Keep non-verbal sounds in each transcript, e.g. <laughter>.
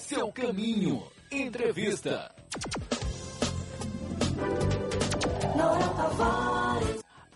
seu caminho. Entrevista.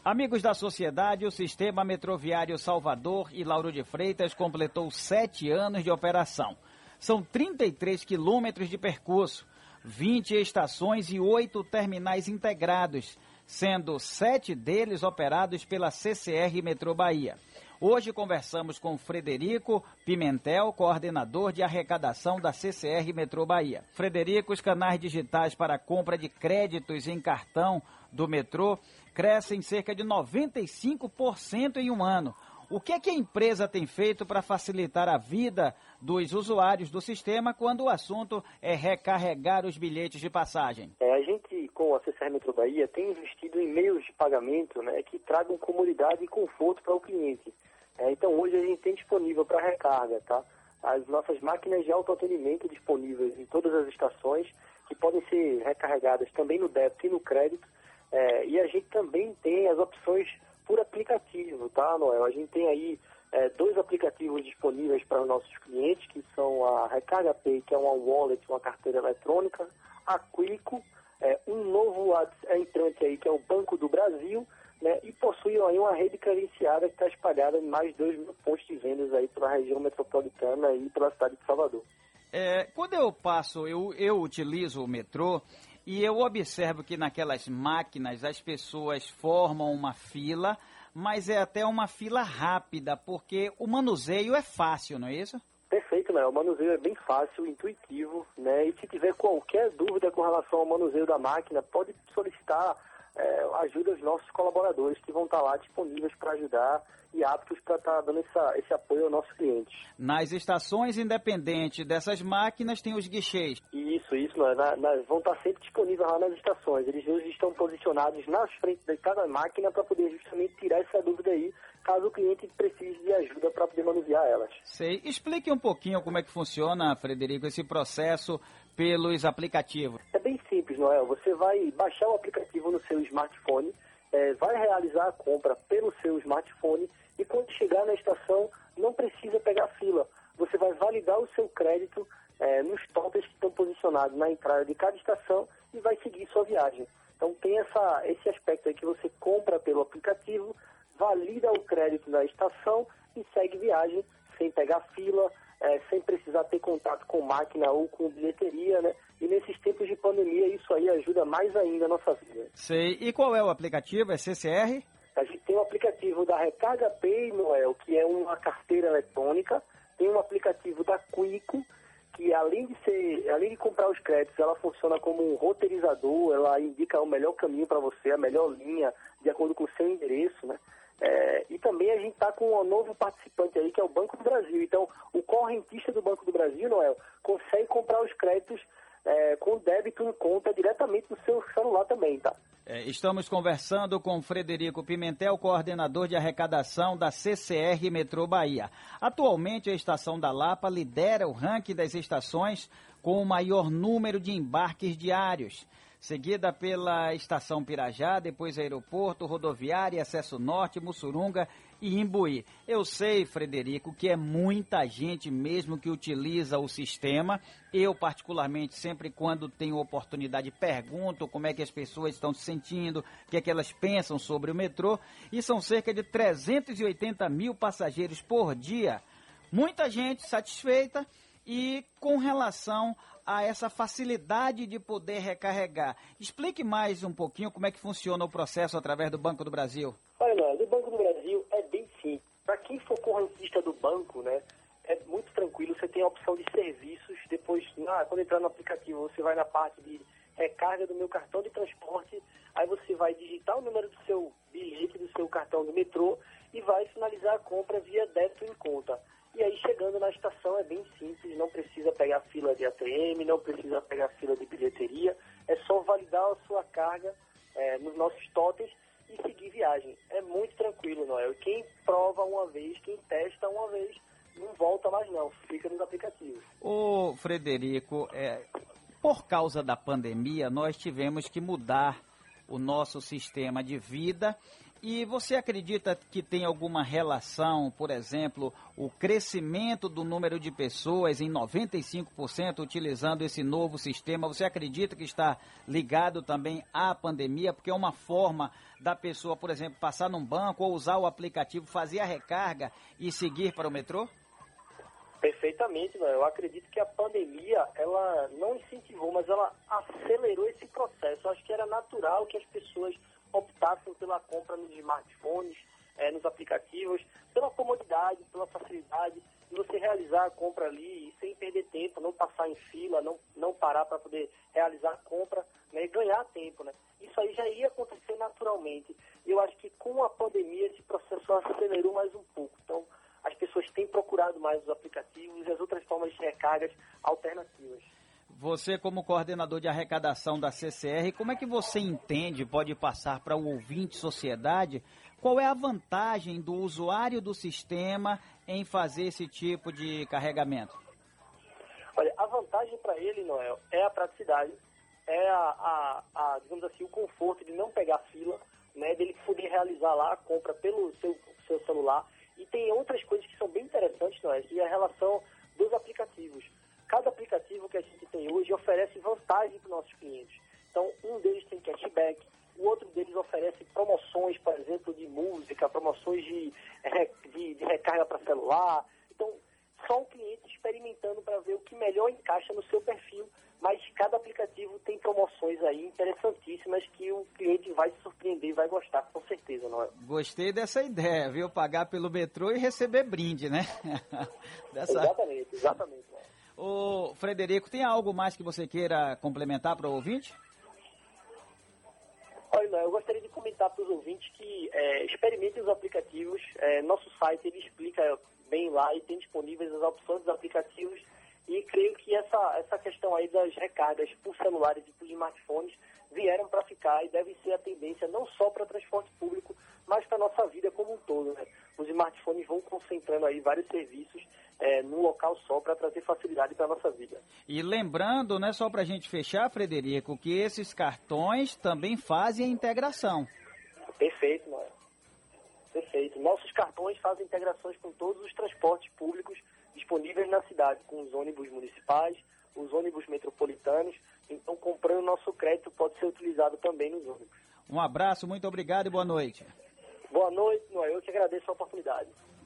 Amigos da sociedade, o Sistema Metroviário Salvador e Lauro de Freitas completou sete anos de operação. São 33 quilômetros de percurso, 20 estações e oito terminais integrados, sendo sete deles operados pela CCR Metrô Bahia. Hoje conversamos com Frederico Pimentel, coordenador de arrecadação da CCR Metrô Bahia. Frederico, os canais digitais para compra de créditos em cartão do metrô crescem cerca de 95% em um ano. O que é que a empresa tem feito para facilitar a vida dos usuários do sistema quando o assunto é recarregar os bilhetes de passagem? É, a gente, com a CCR Metro Bahia, tem investido em meios de pagamento né, que tragam comodidade e conforto para o cliente. É, então, hoje a gente tem disponível para recarga, tá? As nossas máquinas de autoatendimento disponíveis em todas as estações, que podem ser recarregadas também no débito e no crédito. É, e a gente também tem as opções por aplicativo, tá, Noel? A gente tem aí é, dois aplicativos disponíveis para os nossos clientes, que são a Recarga Pay, que é uma wallet, uma carteira eletrônica, a Quico, é, um novo entrante aí, que é o Banco do Brasil, né, e possui aí uma rede credenciada que está espalhada em mais de 2 mil pontos de vendas aí pela região metropolitana e pela cidade de Salvador. É, quando eu passo, eu, eu utilizo o metrô e eu observo que naquelas máquinas as pessoas formam uma fila, mas é até uma fila rápida, porque o manuseio é fácil, não é isso? Perfeito, né? O manuseio é bem fácil, intuitivo, né? E se tiver qualquer dúvida com relação ao manuseio da máquina, pode solicitar é, ajuda os nossos colaboradores que vão estar lá disponíveis para ajudar e aptos para estar dando essa, esse apoio ao nosso cliente. Nas estações independentes dessas máquinas tem os guichês. Isso, isso, na, na, vão estar sempre disponíveis lá nas estações. Eles hoje estão posicionados nas frentes de cada máquina para poder justamente tirar essa dúvida aí, caso o cliente precise de ajuda para poder manusear elas. Sei. Explique um pouquinho como é que funciona, Frederico, esse processo pelos aplicativos. É bem simples, Noel. Você vai baixar o aplicativo no seu smartphone, é, vai realizar a compra pelo seu smartphone e quando chegar na estação não precisa pegar fila. Você vai validar o seu crédito é, nos totens que estão posicionados na entrada de cada estação e vai seguir sua viagem. Então tem essa, esse aspecto aí que você compra pelo aplicativo, valida o crédito na estação e segue viagem sem pegar fila, é, sem precisar ter contato com máquina ou com bilheteria, né? E nesses tempos de pandemia, isso aí ajuda mais ainda a nossa vida. Sei. E qual é o aplicativo? É CCR? A gente tem o aplicativo da Recarga Pay, Noel, que é uma carteira eletrônica. Tem um aplicativo da Quico, que além de ser, além de comprar os créditos, ela funciona como um roteirizador, ela indica o melhor caminho para você, a melhor linha, de acordo com o seu endereço, né? É, e também a gente está com um novo participante aí, que é o Banco do Brasil. Então, o correntista do Banco do Brasil, Noel, consegue comprar os créditos é, com débito em conta diretamente no seu celular também, tá? É, estamos conversando com Frederico Pimentel, coordenador de arrecadação da CCR Metrô Bahia. Atualmente, a estação da Lapa lidera o ranking das estações com o maior número de embarques diários seguida pela Estação Pirajá, depois Aeroporto, Rodoviária, Acesso Norte, Mussurunga e Imbuí. Eu sei, Frederico, que é muita gente mesmo que utiliza o sistema. Eu, particularmente, sempre quando tenho oportunidade, pergunto como é que as pessoas estão se sentindo, o que é que elas pensam sobre o metrô. E são cerca de 380 mil passageiros por dia. Muita gente satisfeita e com relação a essa facilidade de poder recarregar. Explique mais um pouquinho como é que funciona o processo através do Banco do Brasil. Olha, do Banco do Brasil é bem simples. Para quem for correntista do banco, né, é muito tranquilo. Você tem a opção de serviços. Depois, na, quando entrar no aplicativo, você vai na parte de recarga do meu cartão de transporte. Aí você vai digitar o número do seu bilhete, do seu cartão do metrô e vai finalizar a compra via débito em conta. E aí, chegando na estação, é bem simples, não precisa pegar fila de ATM, não precisa pegar fila de bilheteria, é só validar a sua carga é, nos nossos totens e seguir viagem. É muito tranquilo, Noel. Quem prova uma vez, quem testa uma vez, não volta mais não, fica nos aplicativos. Ô, Frederico, é, por causa da pandemia, nós tivemos que mudar o nosso sistema de vida E você acredita que tem alguma relação, por exemplo, o crescimento do número de pessoas em 95% utilizando esse novo sistema? Você acredita que está ligado também à pandemia? Porque é uma forma da pessoa, por exemplo, passar num banco ou usar o aplicativo, fazer a recarga e seguir para o metrô? Perfeitamente, né? eu acredito que a pandemia, ela não incentivou, mas ela acelerou esse processo. Eu acho que era natural que as pessoas optassem pela compra nos smartphones, é, nos aplicativos, pela comodidade, pela facilidade de você realizar a compra ali sem perder tempo, não passar em fila, não, não parar para poder realizar a compra né, e ganhar tempo. Né? Isso aí já ia acontecer naturalmente. Eu acho que com a pandemia esse processo acelerou mais um pouco. Então, as pessoas têm procurado mais os aplicativos e as outras formas de recargas alternativas. Você, como coordenador de arrecadação da CCR, como é que você entende, pode passar para o ouvinte sociedade, qual é a vantagem do usuário do sistema em fazer esse tipo de carregamento? Olha, a vantagem para ele, Noel, é a praticidade, é a, a, a, digamos assim, o conforto de não pegar fila, né, dele poder realizar lá a compra pelo seu, seu celular e tem outras coisas que são bem interessantes, é? Que é a relação dos aplicativos. Cada aplicativo que a oferece vantagem para os nossos clientes. Então, um deles tem cashback, o outro deles oferece promoções, por exemplo, de música, promoções de, de, de recarga para celular. Então, só o cliente experimentando para ver o que melhor encaixa no seu perfil mas cada aplicativo tem promoções aí interessantíssimas que o cliente vai se surpreender e vai gostar, com certeza, não é? Gostei dessa ideia, viu? Pagar pelo metrô e receber brinde, né? <laughs> dessa... Exatamente, exatamente. Né? Ô, Frederico, tem algo mais que você queira complementar para o ouvinte? Olha, eu gostaria de comentar para os ouvintes que é, experimentem os aplicativos. É, nosso site ele explica bem lá e tem disponíveis as opções dos aplicativos e creio que essa, essa questão aí das recargas por celulares e por smartphones vieram para ficar e deve ser a tendência não só para transporte público, mas para a nossa vida como um todo. Né? Os smartphones vão concentrando aí vários serviços é, num local só para trazer facilidade para a nossa vida. E lembrando, né, só para a gente fechar, Frederico, que esses cartões também fazem a integração. Perfeito, Noé. Perfeito. Nossos cartões fazem integrações com todos os transportes públicos disponíveis na cidade, com os ônibus municipais, os ônibus metropolitanos. Então, comprando nosso crédito pode ser utilizado também nos ônibus. Um abraço, muito obrigado e boa noite. Boa noite, Noé. Eu que agradeço a oportunidade.